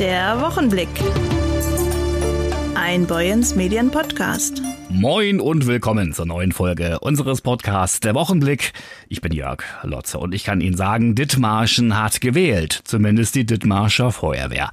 Der Wochenblick. Ein Boyens Medien Podcast. Moin und willkommen zur neuen Folge unseres Podcasts Der Wochenblick. Ich bin Jörg Lotze und ich kann Ihnen sagen, Dithmarschen hat gewählt, zumindest die Dithmarscher Feuerwehr.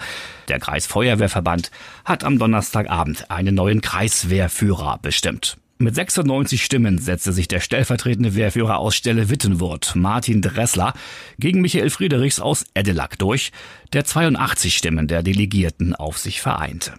Der Kreisfeuerwehrverband hat am Donnerstagabend einen neuen Kreiswehrführer bestimmt. Mit 96 Stimmen setzte sich der stellvertretende Wehrführer aus Stelle Wittenwurth, Martin Dressler, gegen Michael Friedrichs aus Edelack durch, der 82 Stimmen der Delegierten auf sich vereinte.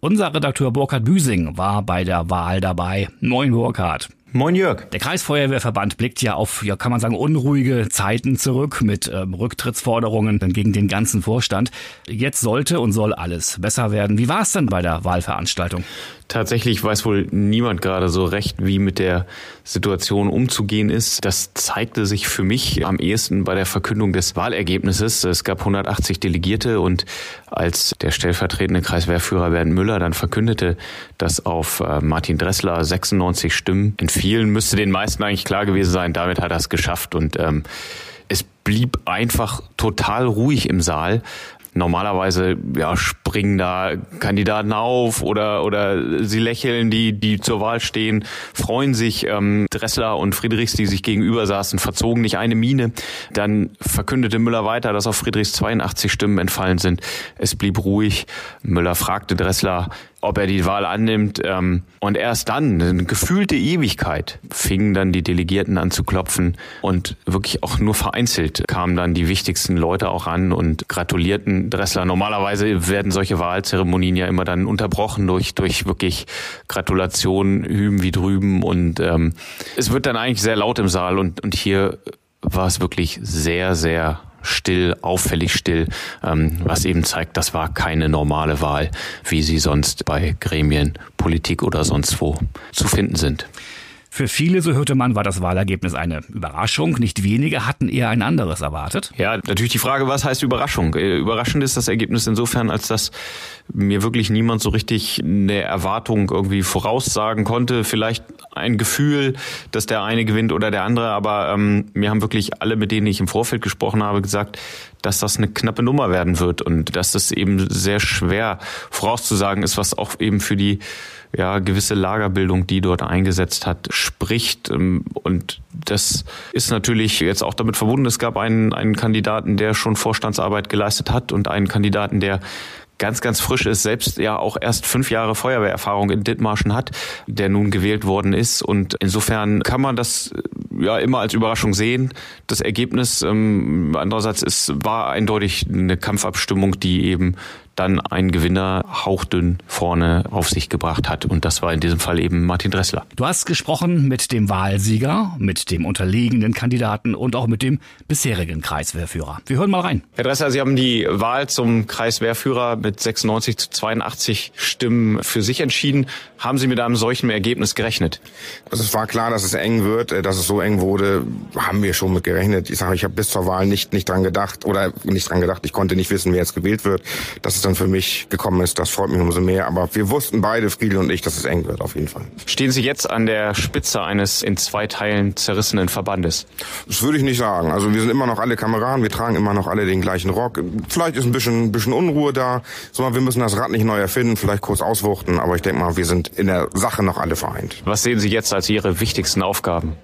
Unser Redakteur Burkhard Büsing war bei der Wahl dabei. Moin Burkhard. Moin Jörg. Der Kreisfeuerwehrverband blickt ja auf, ja kann man sagen, unruhige Zeiten zurück mit ähm, Rücktrittsforderungen gegen den ganzen Vorstand. Jetzt sollte und soll alles besser werden. Wie war es denn bei der Wahlveranstaltung? Tatsächlich weiß wohl niemand gerade so recht, wie mit der Situation umzugehen ist. Das zeigte sich für mich am ehesten bei der Verkündung des Wahlergebnisses. Es gab 180 Delegierte und als der stellvertretende Kreiswehrführer Bernd Müller dann verkündete, dass auf äh, Martin Dressler 96 Stimmen entfielen, müsste den meisten eigentlich klar gewesen sein, damit hat er es geschafft und ähm, es blieb einfach total ruhig im Saal. Normalerweise ja, springen da Kandidaten auf oder, oder sie lächeln, die, die zur Wahl stehen, freuen sich. Ähm, Dressler und Friedrichs, die sich gegenüber saßen, verzogen nicht eine Miene. Dann verkündete Müller weiter, dass auf Friedrichs 82 Stimmen entfallen sind. Es blieb ruhig. Müller fragte Dressler, ob er die Wahl annimmt. Ähm, und erst dann, eine gefühlte Ewigkeit, fingen dann die Delegierten an zu klopfen und wirklich auch nur vereinzelt kamen dann die wichtigsten Leute auch an und gratulierten Dressler. Normalerweise werden solche Wahlzeremonien ja immer dann unterbrochen durch, durch wirklich Gratulationen hüben wie drüben und ähm, es wird dann eigentlich sehr laut im Saal und, und hier war es wirklich sehr, sehr still, auffällig still, ähm, was eben zeigt, das war keine normale Wahl, wie sie sonst bei Gremien, Politik oder sonst wo zu finden sind. Für viele, so hörte man, war das Wahlergebnis eine Überraschung. Nicht wenige hatten eher ein anderes erwartet. Ja, natürlich die Frage, was heißt Überraschung? Äh, überraschend ist das Ergebnis insofern, als dass mir wirklich niemand so richtig eine Erwartung irgendwie voraussagen konnte. Vielleicht ein Gefühl, dass der eine gewinnt oder der andere. Aber ähm, mir haben wirklich alle, mit denen ich im Vorfeld gesprochen habe, gesagt, dass das eine knappe Nummer werden wird und dass das eben sehr schwer vorauszusagen ist, was auch eben für die ja, gewisse Lagerbildung, die dort eingesetzt hat, spricht. Ähm, und das ist natürlich jetzt auch damit verbunden. Es gab einen, einen Kandidaten, der schon Vorstandsarbeit geleistet hat und einen Kandidaten, der ganz, ganz frisch ist, selbst ja auch erst fünf Jahre Feuerwehrerfahrung in Dithmarschen hat, der nun gewählt worden ist. Und insofern kann man das äh, ja immer als Überraschung sehen. Das Ergebnis ähm, andererseits ist, war eindeutig eine Kampfabstimmung, die eben dann ein Gewinner hauchdünn vorne auf sich gebracht hat. Und das war in diesem Fall eben Martin Dressler. Du hast gesprochen mit dem Wahlsieger, mit dem unterlegenen Kandidaten und auch mit dem bisherigen Kreiswehrführer. Wir hören mal rein. Herr Dressler, Sie haben die Wahl zum Kreiswehrführer mit 96 zu 82 Stimmen für sich entschieden. Haben Sie mit einem solchen Ergebnis gerechnet? Also es war klar, dass es eng wird, äh, dass es so eng wurde, haben wir schon mit gerechnet. Ich sage, ich habe bis zur Wahl nicht nicht dran gedacht oder nicht dran gedacht. Ich konnte nicht wissen, wer jetzt gewählt wird. Das ist dann für mich gekommen ist, das freut mich umso mehr. Aber wir wussten beide, Friedel und ich, dass es eng wird, auf jeden Fall. Stehen Sie jetzt an der Spitze eines in zwei Teilen zerrissenen Verbandes? Das würde ich nicht sagen. Also wir sind immer noch alle Kameraden, wir tragen immer noch alle den gleichen Rock. Vielleicht ist ein bisschen, ein bisschen Unruhe da, sondern wir müssen das Rad nicht neu erfinden, vielleicht kurz auswuchten. Aber ich denke mal, wir sind in der Sache noch alle vereint. Was sehen Sie jetzt als Ihre wichtigsten Aufgaben?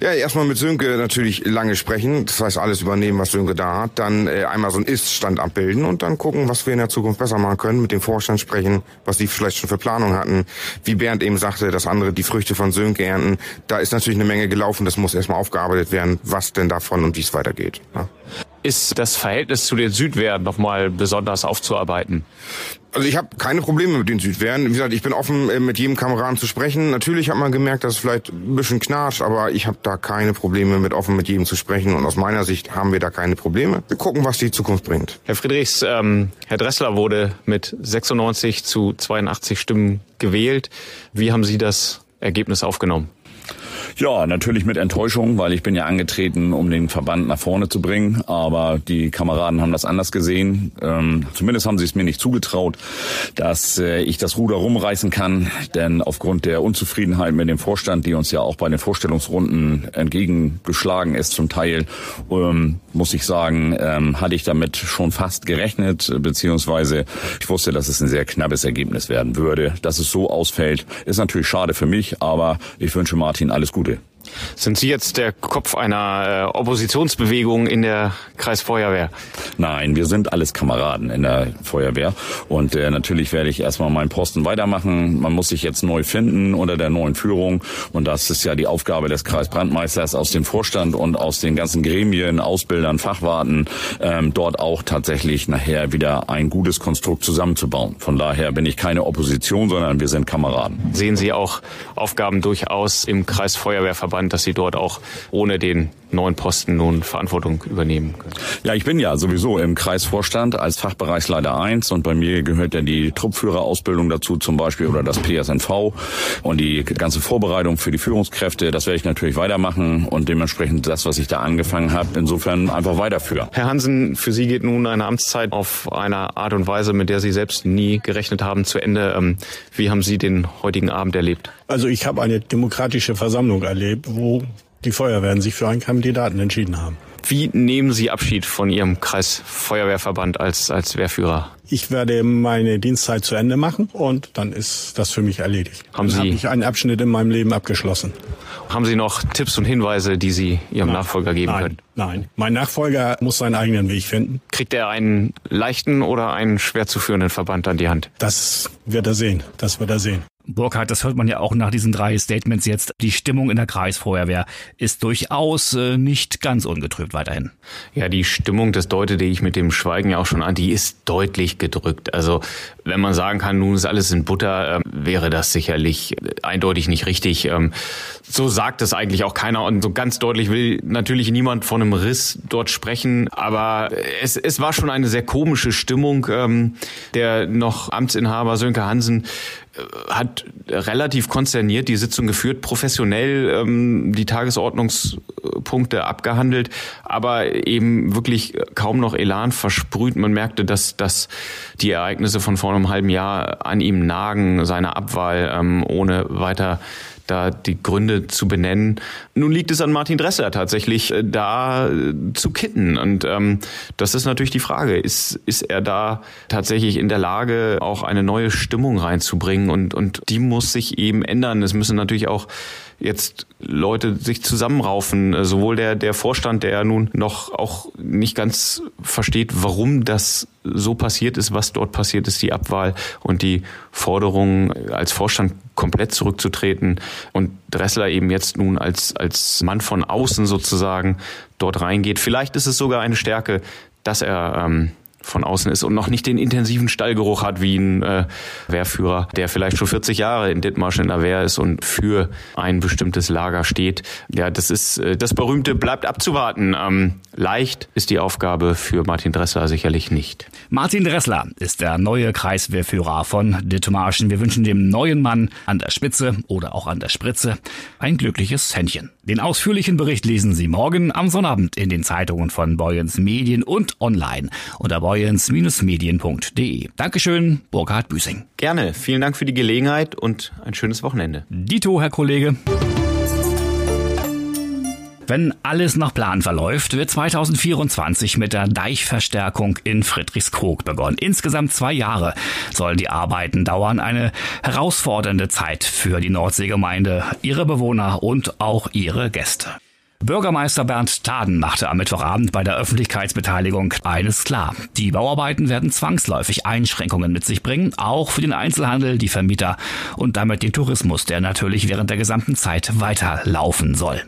Ja, erstmal mit Sönke natürlich lange sprechen, das heißt alles übernehmen, was Sönke da hat, dann äh, einmal so einen Ist-Stand abbilden und dann gucken, was wir in der Zukunft besser machen können, mit dem Vorstand sprechen, was die vielleicht schon für Planung hatten. Wie Bernd eben sagte, dass andere die Früchte von Sönke ernten, da ist natürlich eine Menge gelaufen, das muss erstmal aufgearbeitet werden, was denn davon und wie es weitergeht. Ja ist das Verhältnis zu den Südwehren nochmal besonders aufzuarbeiten? Also ich habe keine Probleme mit den Südwehren. Wie gesagt, ich bin offen, äh, mit jedem Kameraden zu sprechen. Natürlich hat man gemerkt, dass es vielleicht ein bisschen knatscht, aber ich habe da keine Probleme mit offen mit jedem zu sprechen. Und aus meiner Sicht haben wir da keine Probleme. Wir gucken, was die Zukunft bringt. Herr Friedrichs, ähm, Herr Dressler wurde mit 96 zu 82 Stimmen gewählt. Wie haben Sie das Ergebnis aufgenommen? Ja, natürlich mit Enttäuschung, weil ich bin ja angetreten, um den Verband nach vorne zu bringen. Aber die Kameraden haben das anders gesehen. Ähm, zumindest haben sie es mir nicht zugetraut, dass äh, ich das Ruder rumreißen kann. Denn aufgrund der Unzufriedenheit mit dem Vorstand, die uns ja auch bei den Vorstellungsrunden entgegengeschlagen ist zum Teil, ähm, muss ich sagen, ähm, hatte ich damit schon fast gerechnet, beziehungsweise ich wusste, dass es ein sehr knappes Ergebnis werden würde. Dass es so ausfällt, ist natürlich schade für mich, aber ich wünsche Martin alles Gute. Sind Sie jetzt der Kopf einer äh, Oppositionsbewegung in der Kreisfeuerwehr? Nein, wir sind alles Kameraden in der Feuerwehr. Und äh, natürlich werde ich erstmal meinen Posten weitermachen. Man muss sich jetzt neu finden unter der neuen Führung. Und das ist ja die Aufgabe des Kreisbrandmeisters aus dem Vorstand und aus den ganzen Gremien, Ausbildern, Fachwarten, ähm, dort auch tatsächlich nachher wieder ein gutes Konstrukt zusammenzubauen. Von daher bin ich keine Opposition, sondern wir sind Kameraden. Sehen Sie auch Aufgaben durchaus im Kreisfeuerwehrverband? Verband, dass Sie dort auch ohne den neuen Posten nun Verantwortung übernehmen können? Ja, ich bin ja sowieso im Kreisvorstand als Fachbereichsleiter 1 und bei mir gehört ja die Truppführerausbildung dazu zum Beispiel oder das PSNV und die ganze Vorbereitung für die Führungskräfte. Das werde ich natürlich weitermachen und dementsprechend das, was ich da angefangen habe, insofern einfach weiterführen. Herr Hansen, für Sie geht nun eine Amtszeit auf eine Art und Weise, mit der Sie selbst nie gerechnet haben, zu Ende. Ähm, wie haben Sie den heutigen Abend erlebt? Also ich habe eine demokratische Versammlung erlebt, wo die Feuerwehren sich für einen Kandidaten entschieden haben. Wie nehmen Sie Abschied von Ihrem Kreisfeuerwehrverband als, als Wehrführer? Ich werde meine Dienstzeit zu Ende machen und dann ist das für mich erledigt. Haben Sie dann habe ich einen Abschnitt in meinem Leben abgeschlossen. Haben Sie noch Tipps und Hinweise, die Sie Ihrem Nein. Nachfolger geben nein, können? Nein, mein Nachfolger muss seinen eigenen Weg finden. Kriegt er einen leichten oder einen schwer zu führenden Verband an die Hand? Das wird er sehen. Das wird er sehen. Burkhard, das hört man ja auch nach diesen drei Statements jetzt. Die Stimmung in der Kreisfeuerwehr ist durchaus äh, nicht ganz ungetrübt weiterhin. Ja, die Stimmung, das deutete ich mit dem Schweigen ja auch schon an, die ist deutlich gedrückt. Also wenn man sagen kann, nun ist alles in Butter, ähm, wäre das sicherlich äh, eindeutig nicht richtig. Ähm, so sagt es eigentlich auch keiner und so ganz deutlich will natürlich niemand von einem Riss dort sprechen. Aber es, es war schon eine sehr komische Stimmung. Ähm, der noch Amtsinhaber Sönke Hansen hat relativ konzerniert die Sitzung geführt, professionell ähm, die Tagesordnungspunkte abgehandelt, aber eben wirklich kaum noch Elan versprüht. Man merkte, dass, dass die Ereignisse von vor einem halben Jahr an ihm nagen, seine Abwahl, ähm, ohne weiter da die Gründe zu benennen. Nun liegt es an Martin Dressler tatsächlich, äh, da äh, zu kitten. Und ähm, das ist natürlich die Frage. Ist, ist er da tatsächlich in der Lage, auch eine neue Stimmung reinzubringen? Und, und die muss sich eben ändern. Es müssen natürlich auch jetzt Leute sich zusammenraufen, äh, sowohl der, der Vorstand, der ja nun noch auch nicht ganz versteht, warum das so passiert ist, was dort passiert ist, die Abwahl und die Forderung als Vorstand komplett zurückzutreten und Dressler eben jetzt nun als, als Mann von außen sozusagen dort reingeht. Vielleicht ist es sogar eine Stärke, dass er ähm, von außen ist und noch nicht den intensiven Stallgeruch hat wie ein äh, Wehrführer, der vielleicht schon 40 Jahre in Dithmarschen in der Wehr ist und für ein bestimmtes Lager steht. Ja, das ist äh, das berühmte bleibt abzuwarten. Ähm, leicht ist die Aufgabe für Martin Dressler sicherlich nicht. Martin Dressler ist der neue Kreiswehrführer von Dithmarschen. Wir wünschen dem neuen Mann an der Spitze oder auch an der Spritze ein glückliches Händchen. Den ausführlichen Bericht lesen Sie morgen am Sonnabend in den Zeitungen von Boyens Medien und online unter boyens-medien.de. Dankeschön, Burkhard Büsing. Gerne. Vielen Dank für die Gelegenheit und ein schönes Wochenende. Dito, Herr Kollege. Wenn alles nach Plan verläuft, wird 2024 mit der Deichverstärkung in Friedrichskoog begonnen. Insgesamt zwei Jahre sollen die Arbeiten dauern. Eine herausfordernde Zeit für die Nordseegemeinde, ihre Bewohner und auch ihre Gäste. Bürgermeister Bernd Taden machte am Mittwochabend bei der Öffentlichkeitsbeteiligung eines klar. Die Bauarbeiten werden zwangsläufig Einschränkungen mit sich bringen, auch für den Einzelhandel, die Vermieter und damit den Tourismus, der natürlich während der gesamten Zeit weiterlaufen soll.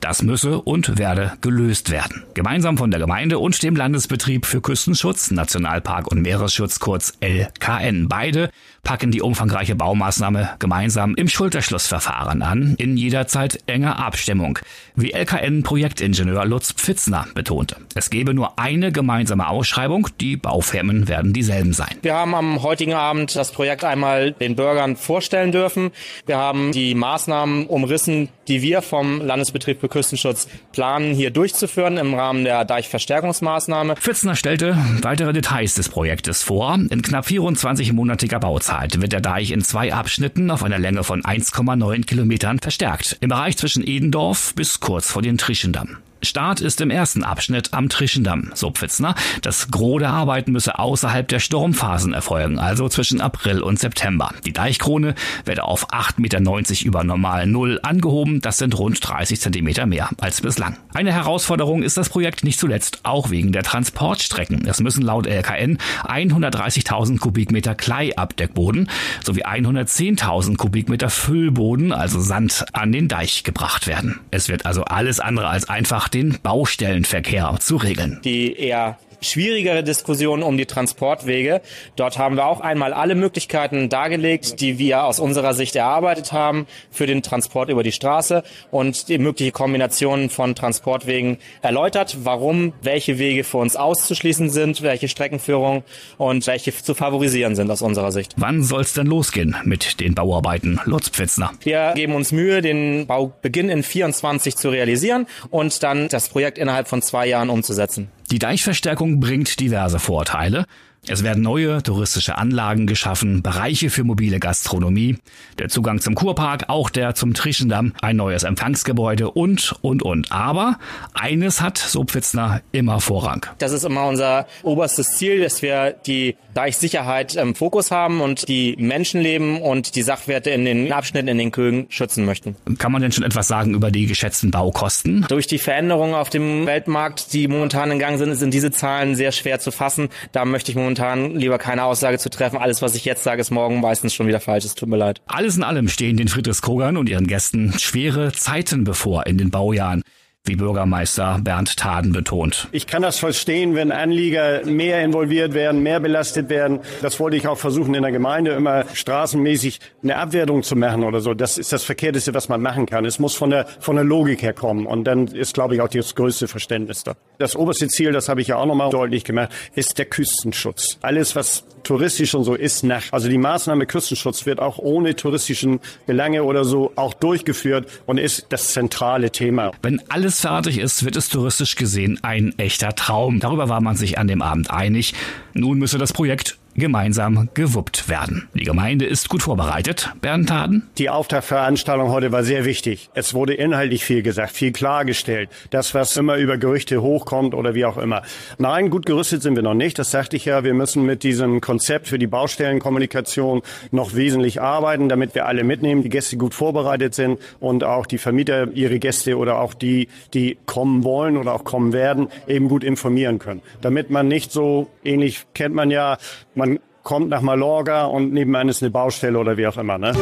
Das müsse und werde gelöst werden. Gemeinsam von der Gemeinde und dem Landesbetrieb für Küstenschutz, Nationalpark und Meeresschutz kurz LKN. Beide packen die umfangreiche Baumaßnahme gemeinsam im Schulterschlussverfahren an, in jederzeit enger Abstimmung, wie LKN-Projektingenieur Lutz Pfitzner betonte. Es gebe nur eine gemeinsame Ausschreibung, die Baufirmen werden dieselben sein. Wir haben am heutigen Abend das Projekt einmal den Bürgern vorstellen dürfen. Wir haben die Maßnahmen umrissen, die wir vom Landesbetrieb für Küstenschutz planen, hier durchzuführen im Rahmen der Deichverstärkungsmaßnahme. Pfitzner stellte weitere Details des Projektes vor. In knapp 24-monatiger Bauzeit wird der Deich in zwei Abschnitten auf einer Länge von 1,9 Kilometern verstärkt. Im Bereich zwischen Edendorf bis kurz vor den Trischendamm. Start ist im ersten Abschnitt am Trischendamm, so Pfitzner. Das Gros der Arbeiten müsse außerhalb der Sturmphasen erfolgen, also zwischen April und September. Die Deichkrone werde auf 8,90 Meter über normal Null angehoben. Das sind rund 30 Zentimeter mehr als bislang. Eine Herausforderung ist das Projekt nicht zuletzt auch wegen der Transportstrecken. Es müssen laut LKN 130.000 Kubikmeter Kleiabdeckboden sowie 110.000 Kubikmeter Füllboden, also Sand, an den Deich gebracht werden. Es wird also alles andere als einfach den Baustellenverkehr zu regeln. Die eher schwierigere Diskussion um die Transportwege. Dort haben wir auch einmal alle Möglichkeiten dargelegt, die wir aus unserer Sicht erarbeitet haben für den Transport über die Straße und die mögliche Kombination von Transportwegen erläutert, warum welche Wege für uns auszuschließen sind, welche Streckenführung und welche zu favorisieren sind aus unserer Sicht. Wann soll es denn losgehen mit den Bauarbeiten, Lutz Pfitzner? Wir geben uns Mühe, den Baubeginn in 24 zu realisieren und dann das Projekt innerhalb von zwei Jahren umzusetzen. Die Deichverstärkung bringt diverse Vorteile. Es werden neue touristische Anlagen geschaffen, Bereiche für mobile Gastronomie, der Zugang zum Kurpark, auch der zum Trischendamm, ein neues Empfangsgebäude und, und, und. Aber eines hat, so Pfitzner, immer Vorrang. Das ist immer unser oberstes Ziel, dass wir die Deichsicherheit im Fokus haben und die Menschenleben und die Sachwerte in den Abschnitten in den Kögen schützen möchten. Kann man denn schon etwas sagen über die geschätzten Baukosten? Durch die Veränderungen auf dem Weltmarkt, die momentan in Gang sind, sind diese Zahlen sehr schwer zu fassen. Da möchte ich momentan momentan lieber keine Aussage zu treffen. Alles, was ich jetzt sage, ist morgen meistens schon wieder falsch. Es tut mir leid. Alles in allem stehen den Friedrichskogern und ihren Gästen schwere Zeiten bevor in den Baujahren wie Bürgermeister Bernd Taden betont. Ich kann das verstehen, wenn Anlieger mehr involviert werden, mehr belastet werden. Das wollte ich auch versuchen in der Gemeinde immer straßenmäßig eine Abwertung zu machen oder so. Das ist das Verkehrteste, was man machen kann. Es muss von der, von der Logik her kommen. Und dann ist, glaube ich, auch das größte Verständnis da. Das oberste Ziel, das habe ich ja auch nochmal deutlich gemacht, ist der Küstenschutz. Alles, was touristisch und so ist, nach. Also die Maßnahme Küstenschutz wird auch ohne touristischen Belange oder so auch durchgeführt und ist das zentrale Thema. Wenn alles fertig ist, wird es touristisch gesehen ein echter Traum. Darüber war man sich an dem Abend einig. Nun müsse das Projekt gemeinsam gewuppt werden. Die Gemeinde ist gut vorbereitet. Bernd Taden? Die Auftaktveranstaltung heute war sehr wichtig. Es wurde inhaltlich viel gesagt, viel klargestellt. Das, was immer über Gerüchte hochkommt oder wie auch immer. Nein, gut gerüstet sind wir noch nicht. Das sagte ich ja. Wir müssen mit diesem Konzept für die Baustellenkommunikation noch wesentlich arbeiten, damit wir alle mitnehmen, die Gäste gut vorbereitet sind und auch die Vermieter ihre Gäste oder auch die, die kommen wollen oder auch kommen werden, eben gut informieren können. Damit man nicht so ähnlich kennt man ja, man kommt nach Mallorca und nebenan ist eine Baustelle oder wie auch immer. Ne?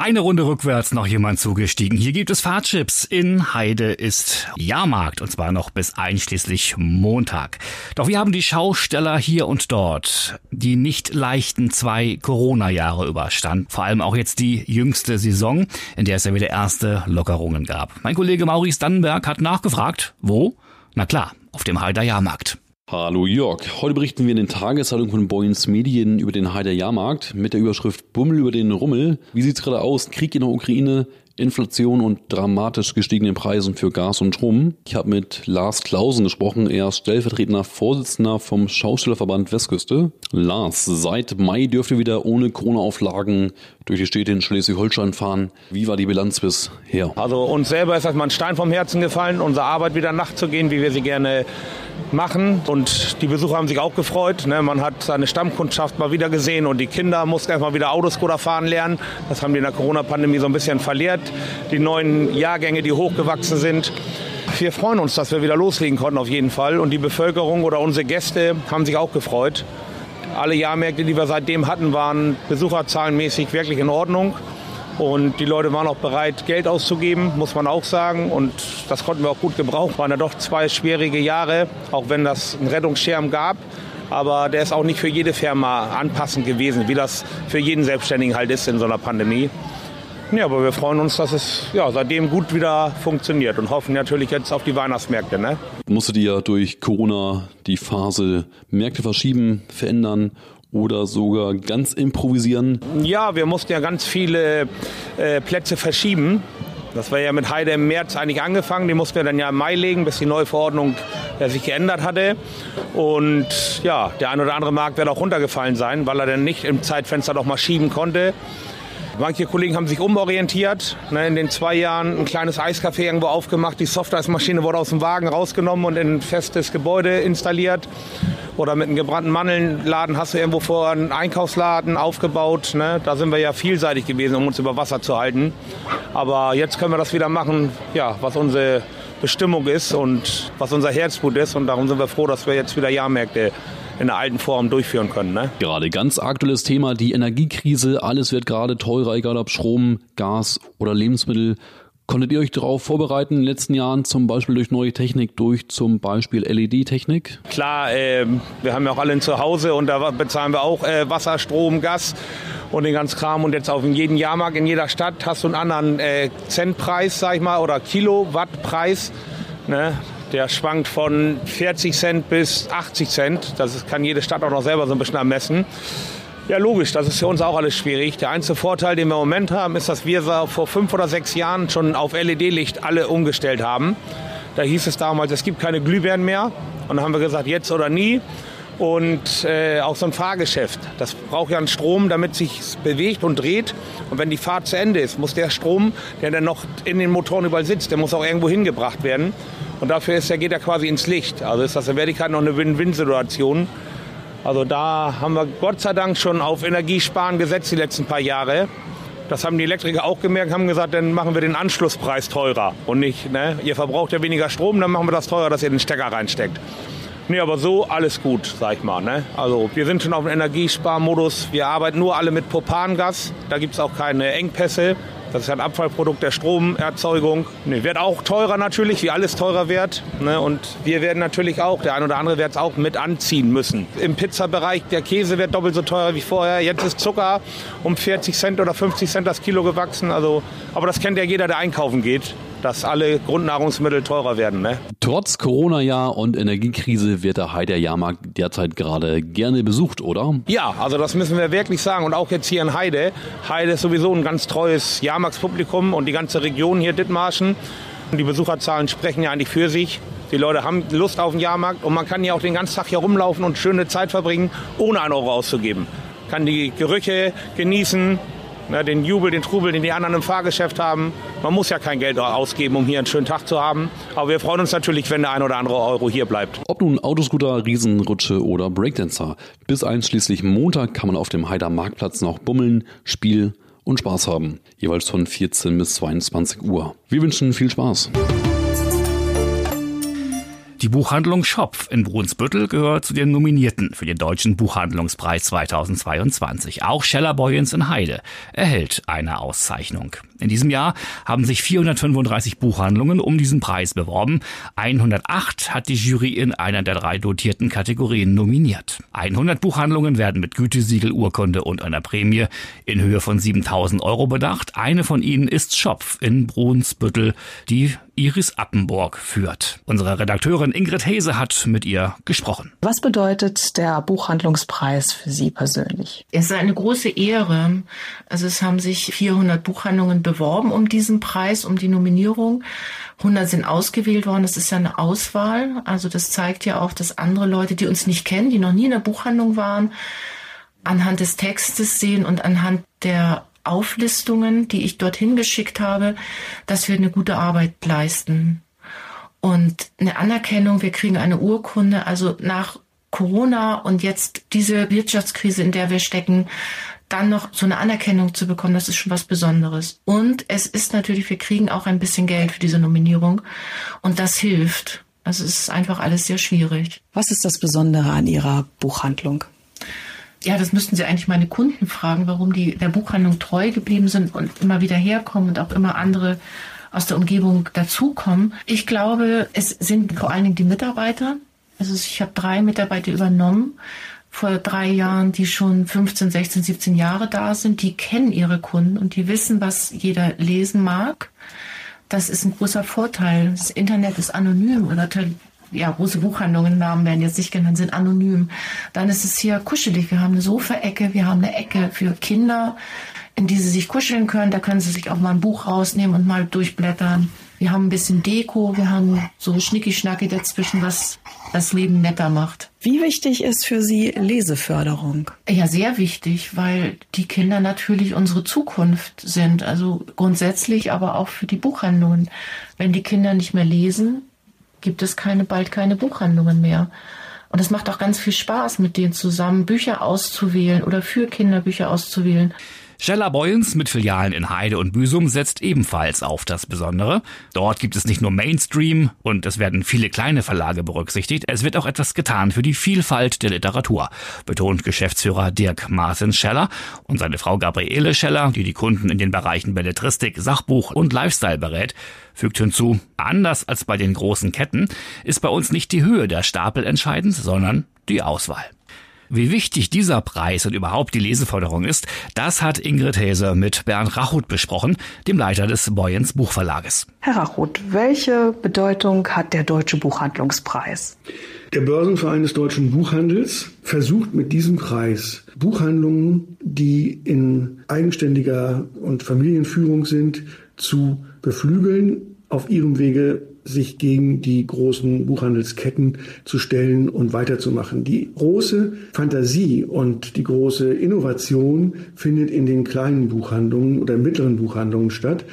Eine Runde rückwärts noch jemand zugestiegen. Hier gibt es Fahrtchips. In Heide ist Jahrmarkt und zwar noch bis einschließlich Montag. Doch wir haben die Schausteller hier und dort, die nicht leichten zwei Corona-Jahre überstanden. Vor allem auch jetzt die jüngste Saison, in der es ja wieder erste Lockerungen gab. Mein Kollege Maurice Dannenberg hat nachgefragt, wo? Na klar, auf dem Heider Jahrmarkt. Hallo Jörg. Heute berichten wir in den Tageszeitungen von Boyens Medien über den Heider Jahrmarkt mit der Überschrift Bummel über den Rummel. Wie sieht's gerade aus? Krieg in der Ukraine, Inflation und dramatisch gestiegene Preisen für Gas und Strom. Ich habe mit Lars Klausen gesprochen. Er ist stellvertretender Vorsitzender vom Schaustellerverband Westküste. Lars, seit Mai dürfte wieder ohne Corona-Auflagen durch die Städte in Schleswig-Holstein fahren. Wie war die Bilanz bisher? Also uns selber ist erstmal ein Stein vom Herzen gefallen, unsere Arbeit wieder nachzugehen, wie wir sie gerne machen. Und die Besucher haben sich auch gefreut. Ne? Man hat seine Stammkundschaft mal wieder gesehen und die Kinder mussten erstmal wieder Autoscooter fahren lernen. Das haben die in der Corona-Pandemie so ein bisschen verliert. Die neuen Jahrgänge, die hochgewachsen sind. Wir freuen uns, dass wir wieder loslegen konnten auf jeden Fall. Und die Bevölkerung oder unsere Gäste haben sich auch gefreut. Alle Jahrmärkte, die wir seitdem hatten, waren besucherzahlenmäßig wirklich in Ordnung. Und die Leute waren auch bereit, Geld auszugeben, muss man auch sagen. Und das konnten wir auch gut gebrauchen. Waren ja doch zwei schwierige Jahre, auch wenn das einen Rettungsschirm gab. Aber der ist auch nicht für jede Firma anpassend gewesen, wie das für jeden Selbstständigen halt ist in so einer Pandemie. Ja, aber wir freuen uns, dass es ja, seitdem gut wieder funktioniert und hoffen natürlich jetzt auf die Weihnachtsmärkte. Ne? Musstet ihr durch Corona die Phase Märkte verschieben, verändern oder sogar ganz improvisieren? Ja, wir mussten ja ganz viele äh, Plätze verschieben. Das war ja mit Heide im März eigentlich angefangen. Die mussten wir dann ja im Mai legen, bis die neue Verordnung äh, sich geändert hatte. Und ja, der ein oder andere Markt wird auch runtergefallen sein, weil er dann nicht im Zeitfenster noch mal schieben konnte. Manche Kollegen haben sich umorientiert. Ne, in den zwei Jahren ein kleines Eiscafé irgendwo aufgemacht. Die Softeismaschine wurde aus dem Wagen rausgenommen und in ein festes Gebäude installiert. Oder mit einem gebrannten Mandelnladen hast du irgendwo vor einen Einkaufsladen aufgebaut. Ne? Da sind wir ja vielseitig gewesen, um uns über Wasser zu halten. Aber jetzt können wir das wieder machen, ja, was unsere Bestimmung ist und was unser Herzblut ist. Und darum sind wir froh, dass wir jetzt wieder Jahrmärkte in der alten Form durchführen können. Ne? Gerade ganz aktuelles Thema, die Energiekrise. Alles wird gerade teurer, egal ob Strom, Gas oder Lebensmittel. Konntet ihr euch darauf vorbereiten in den letzten Jahren, zum Beispiel durch neue Technik, durch zum Beispiel LED-Technik? Klar, äh, wir haben ja auch alle ein Zuhause und da bezahlen wir auch äh, Wasser, Strom, Gas und den ganzen Kram. Und jetzt auf jedem Jahrmarkt in jeder Stadt hast du einen anderen äh, Centpreis, sag ich mal, oder Kilowattpreis. Ne? Der schwankt von 40 Cent bis 80 Cent. Das kann jede Stadt auch noch selber so ein bisschen ermessen. Ja, logisch, das ist für uns auch alles schwierig. Der einzige Vorteil, den wir im Moment haben, ist, dass wir vor fünf oder sechs Jahren schon auf LED-Licht alle umgestellt haben. Da hieß es damals, es gibt keine Glühbirnen mehr. Und dann haben wir gesagt, jetzt oder nie. Und äh, auch so ein Fahrgeschäft, das braucht ja einen Strom, damit sich bewegt und dreht. Und wenn die Fahrt zu Ende ist, muss der Strom, der dann noch in den Motoren überall sitzt, der muss auch irgendwo hingebracht werden. Und dafür ist, der geht er quasi ins Licht. Also ist das in Wirklichkeit noch eine Win-Win-Situation. Also da haben wir Gott sei Dank schon auf Energiesparen gesetzt die letzten paar Jahre. Das haben die Elektriker auch gemerkt, haben gesagt, dann machen wir den Anschlusspreis teurer. Und nicht, ne, ihr verbraucht ja weniger Strom, dann machen wir das teurer, dass ihr den Stecker reinsteckt. Nee, aber so alles gut, sag ich mal. Ne? Also wir sind schon auf dem Energiesparmodus. Wir arbeiten nur alle mit Propangas. Da gibt es auch keine Engpässe. Das ist ein Abfallprodukt der Stromerzeugung. Ne, wird auch teurer natürlich, wie alles teurer wird. Ne? Und wir werden natürlich auch, der ein oder andere wird es auch mit anziehen müssen. Im Pizzabereich, der Käse wird doppelt so teuer wie vorher. Jetzt ist Zucker um 40 Cent oder 50 Cent das Kilo gewachsen. Also, aber das kennt ja jeder, der einkaufen geht dass alle Grundnahrungsmittel teurer werden. Ne? Trotz Corona-Jahr und Energiekrise wird der Heider Jahrmarkt derzeit gerade gerne besucht, oder? Ja, also das müssen wir wirklich sagen. Und auch jetzt hier in Heide. Heide ist sowieso ein ganz treues Jahrmarktspublikum und die ganze Region hier Dithmarschen. Die Besucherzahlen sprechen ja eigentlich für sich. Die Leute haben Lust auf den Jahrmarkt und man kann ja auch den ganzen Tag hier rumlaufen und schöne Zeit verbringen, ohne einen Euro auszugeben. Kann die Gerüche genießen, Ne, den Jubel, den Trubel, den die anderen im Fahrgeschäft haben. Man muss ja kein Geld ausgeben, um hier einen schönen Tag zu haben. Aber wir freuen uns natürlich, wenn der ein oder andere Euro hier bleibt. Ob nun Autoscooter, Riesenrutsche oder Breakdancer. Bis einschließlich Montag kann man auf dem Heider Marktplatz noch bummeln, Spiel und Spaß haben. Jeweils von 14 bis 22 Uhr. Wir wünschen viel Spaß. Die Buchhandlung Schopf in Brunsbüttel gehört zu den Nominierten für den Deutschen Buchhandlungspreis 2022. Auch Scheller Boyens in Heide erhält eine Auszeichnung. In diesem Jahr haben sich 435 Buchhandlungen um diesen Preis beworben. 108 hat die Jury in einer der drei dotierten Kategorien nominiert. 100 Buchhandlungen werden mit Gütesiegel, Urkunde und einer Prämie in Höhe von 7000 Euro bedacht. Eine von ihnen ist Schopf in Brunsbüttel, die Iris Appenburg führt. Unsere Redakteurin Ingrid Hese hat mit ihr gesprochen. Was bedeutet der Buchhandlungspreis für Sie persönlich? Es ist eine große Ehre. Also es haben sich 400 Buchhandlungen beworben um diesen Preis, um die Nominierung. 100 sind ausgewählt worden. Das ist ja eine Auswahl. Also das zeigt ja auch, dass andere Leute, die uns nicht kennen, die noch nie in der Buchhandlung waren, anhand des Textes sehen und anhand der Auflistungen, die ich dorthin geschickt habe, dass wir eine gute Arbeit leisten. Und eine Anerkennung, wir kriegen eine Urkunde, also nach Corona und jetzt diese Wirtschaftskrise, in der wir stecken, dann noch so eine Anerkennung zu bekommen, das ist schon was Besonderes. Und es ist natürlich, wir kriegen auch ein bisschen Geld für diese Nominierung und das hilft. Also es ist einfach alles sehr schwierig. Was ist das Besondere an Ihrer Buchhandlung? Ja, das müssten Sie eigentlich meine Kunden fragen, warum die der Buchhandlung treu geblieben sind und immer wieder herkommen und auch immer andere aus der Umgebung dazukommen. Ich glaube, es sind vor allen Dingen die Mitarbeiter. Also ich habe drei Mitarbeiter übernommen vor drei Jahren, die schon 15, 16, 17 Jahre da sind. Die kennen ihre Kunden und die wissen, was jeder lesen mag. Das ist ein großer Vorteil. Das Internet ist anonym oder ja, große Buchhandlungen, Namen werden jetzt nicht genannt, sind anonym. Dann ist es hier kuschelig. Wir haben eine Sofaecke, wir haben eine Ecke für Kinder, in die sie sich kuscheln können. Da können sie sich auch mal ein Buch rausnehmen und mal durchblättern. Wir haben ein bisschen Deko, wir haben so Schnicki-Schnacki dazwischen, was das Leben netter macht. Wie wichtig ist für Sie Leseförderung? Ja, sehr wichtig, weil die Kinder natürlich unsere Zukunft sind. Also grundsätzlich, aber auch für die Buchhandlungen. Wenn die Kinder nicht mehr lesen, gibt es keine, bald keine Buchhandlungen mehr. Und es macht auch ganz viel Spaß, mit denen zusammen Bücher auszuwählen oder für Kinder Bücher auszuwählen. Scheller Boyens mit Filialen in Heide und Büsum setzt ebenfalls auf das Besondere. Dort gibt es nicht nur Mainstream und es werden viele kleine Verlage berücksichtigt, es wird auch etwas getan für die Vielfalt der Literatur, betont Geschäftsführer Dirk Martin Scheller und seine Frau Gabriele Scheller, die die Kunden in den Bereichen Belletristik, Sachbuch und Lifestyle berät, fügt hinzu, anders als bei den großen Ketten ist bei uns nicht die Höhe der Stapel entscheidend, sondern die Auswahl. Wie wichtig dieser Preis und überhaupt die Leseförderung ist, das hat Ingrid Häse mit Bernd Rachut besprochen, dem Leiter des Boyens Buchverlages. Herr Rachut, welche Bedeutung hat der Deutsche Buchhandlungspreis? Der Börsenverein des deutschen Buchhandels versucht mit diesem Preis Buchhandlungen, die in eigenständiger und Familienführung sind, zu beflügeln, auf ihrem Wege sich gegen die großen Buchhandelsketten zu stellen und weiterzumachen. Die große Fantasie und die große Innovation findet in den kleinen Buchhandlungen oder mittleren Buchhandlungen statt.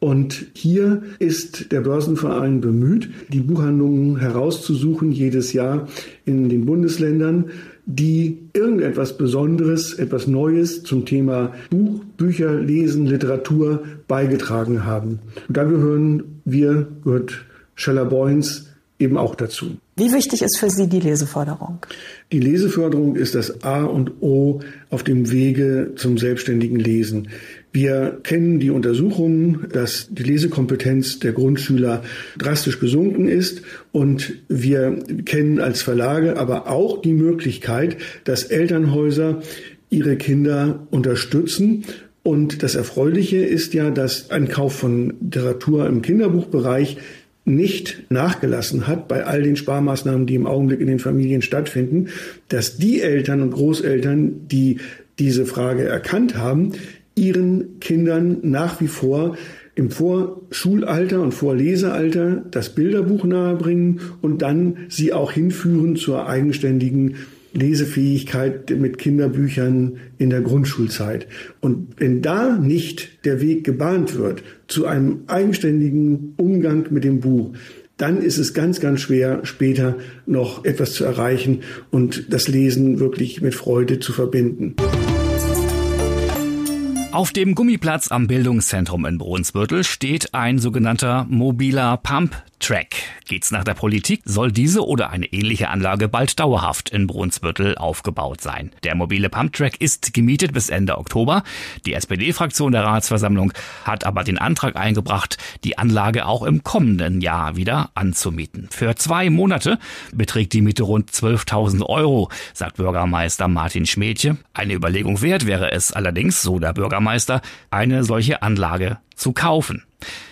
Und hier ist der Börsenverein bemüht, die Buchhandlungen herauszusuchen jedes Jahr in den Bundesländern, die irgendetwas Besonderes, etwas Neues zum Thema Buch, Bücher, Lesen, Literatur beigetragen haben. Und da gehören wir, gehört Scheller Boyens eben auch dazu. Wie wichtig ist für Sie die Leseförderung? Die Leseförderung ist das A und O auf dem Wege zum selbstständigen Lesen. Wir kennen die Untersuchungen, dass die Lesekompetenz der Grundschüler drastisch gesunken ist und wir kennen als Verlage aber auch die Möglichkeit, dass Elternhäuser ihre Kinder unterstützen und das Erfreuliche ist ja, dass ein Kauf von Literatur im Kinderbuchbereich nicht nachgelassen hat bei all den Sparmaßnahmen, die im Augenblick in den Familien stattfinden, dass die Eltern und Großeltern, die diese Frage erkannt haben, ihren Kindern nach wie vor im Vorschulalter und Vorlesealter das Bilderbuch nahebringen und dann sie auch hinführen zur eigenständigen Lesefähigkeit mit Kinderbüchern in der Grundschulzeit. Und wenn da nicht der Weg gebahnt wird zu einem eigenständigen Umgang mit dem Buch, dann ist es ganz, ganz schwer, später noch etwas zu erreichen und das Lesen wirklich mit Freude zu verbinden. Auf dem Gummiplatz am Bildungszentrum in Brunsbüttel steht ein sogenannter mobiler Pump Track. Geht's nach der Politik, soll diese oder eine ähnliche Anlage bald dauerhaft in Brunsbüttel aufgebaut sein. Der mobile Pumptrack ist gemietet bis Ende Oktober. Die SPD-Fraktion der Ratsversammlung hat aber den Antrag eingebracht, die Anlage auch im kommenden Jahr wieder anzumieten. Für zwei Monate beträgt die Miete rund 12.000 Euro, sagt Bürgermeister Martin Schmädje. Eine Überlegung wert wäre es allerdings, so der Bürgermeister, eine solche Anlage zu kaufen.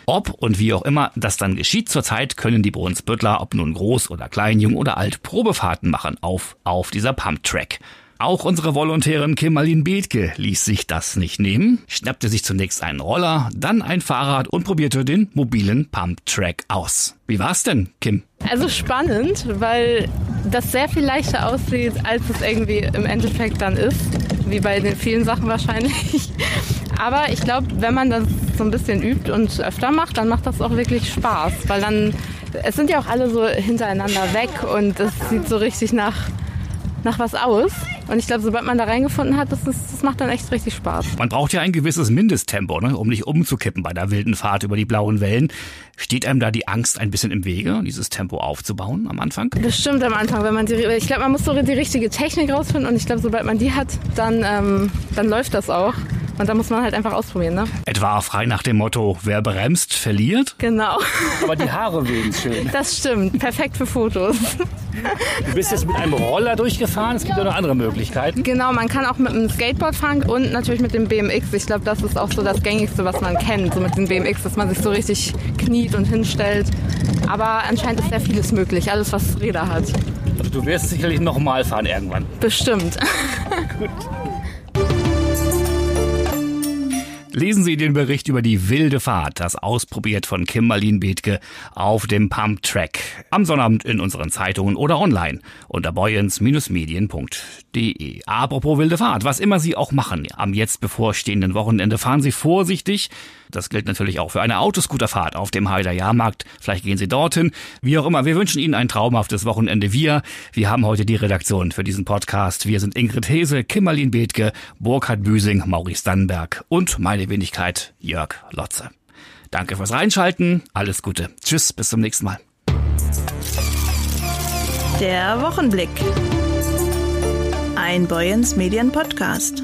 Ob und wie auch immer das dann geschieht zurzeit, können die Brunsbüttler, ob nun groß oder klein, jung oder alt, Probefahrten machen auf, auf dieser Pumptrack. Auch unsere Volontärin Kimmerlin Bethke ließ sich das nicht nehmen, schnappte sich zunächst einen Roller, dann ein Fahrrad und probierte den mobilen Pumptrack aus. Wie war's denn, Kim? Also spannend, weil das sehr viel leichter aussieht, als es irgendwie im Endeffekt dann ist, wie bei den vielen Sachen wahrscheinlich. Aber ich glaube, wenn man das so ein bisschen übt und öfter macht, dann macht das auch wirklich Spaß, weil dann es sind ja auch alle so hintereinander weg und es sieht so richtig nach nach was aus. Und ich glaube, sobald man da reingefunden hat, das, ist, das macht dann echt richtig Spaß. Man braucht ja ein gewisses Mindesttempo, ne, um nicht umzukippen bei der wilden Fahrt über die blauen Wellen. Steht einem da die Angst ein bisschen im Wege, dieses Tempo aufzubauen am Anfang? Bestimmt am Anfang, wenn man die, ich glaube, man muss so die richtige Technik rausfinden und ich glaube, sobald man die hat, dann, ähm, dann läuft das auch. Und da muss man halt einfach ausprobieren, ne? Etwa frei nach dem Motto, wer bremst, verliert? Genau. Aber die Haare wehen schön. Das stimmt. Perfekt für Fotos. Du bist jetzt mit einem Roller durchgefahren. Es gibt auch noch andere Möglichkeiten. Genau, man kann auch mit einem Skateboard fahren und natürlich mit dem BMX. Ich glaube, das ist auch so das gängigste, was man kennt, so mit dem BMX, dass man sich so richtig kniet und hinstellt. Aber anscheinend ist sehr vieles möglich, alles was Räder hat. Also du wirst sicherlich nochmal fahren irgendwann. Bestimmt. Gut. Lesen Sie den Bericht über die wilde Fahrt, das ausprobiert von Kimberlin Bethke auf dem Pump Track. Am Sonnabend in unseren Zeitungen oder online unter boyens-medien.de. Apropos wilde Fahrt, was immer Sie auch machen am jetzt bevorstehenden Wochenende, fahren Sie vorsichtig. Das gilt natürlich auch für eine Autoscooterfahrt auf dem Heider Jahrmarkt. Vielleicht gehen Sie dorthin. Wie auch immer, wir wünschen Ihnen ein traumhaftes Wochenende. Wir, wir haben heute die Redaktion für diesen Podcast. Wir sind Ingrid Hese, Kimmerlin Bethke, Burkhard Büsing, Maurice Dannenberg und meine Wenigkeit Jörg Lotze. Danke fürs Reinschalten. Alles Gute. Tschüss, bis zum nächsten Mal. Der Wochenblick. Ein Boyens Medien Podcast.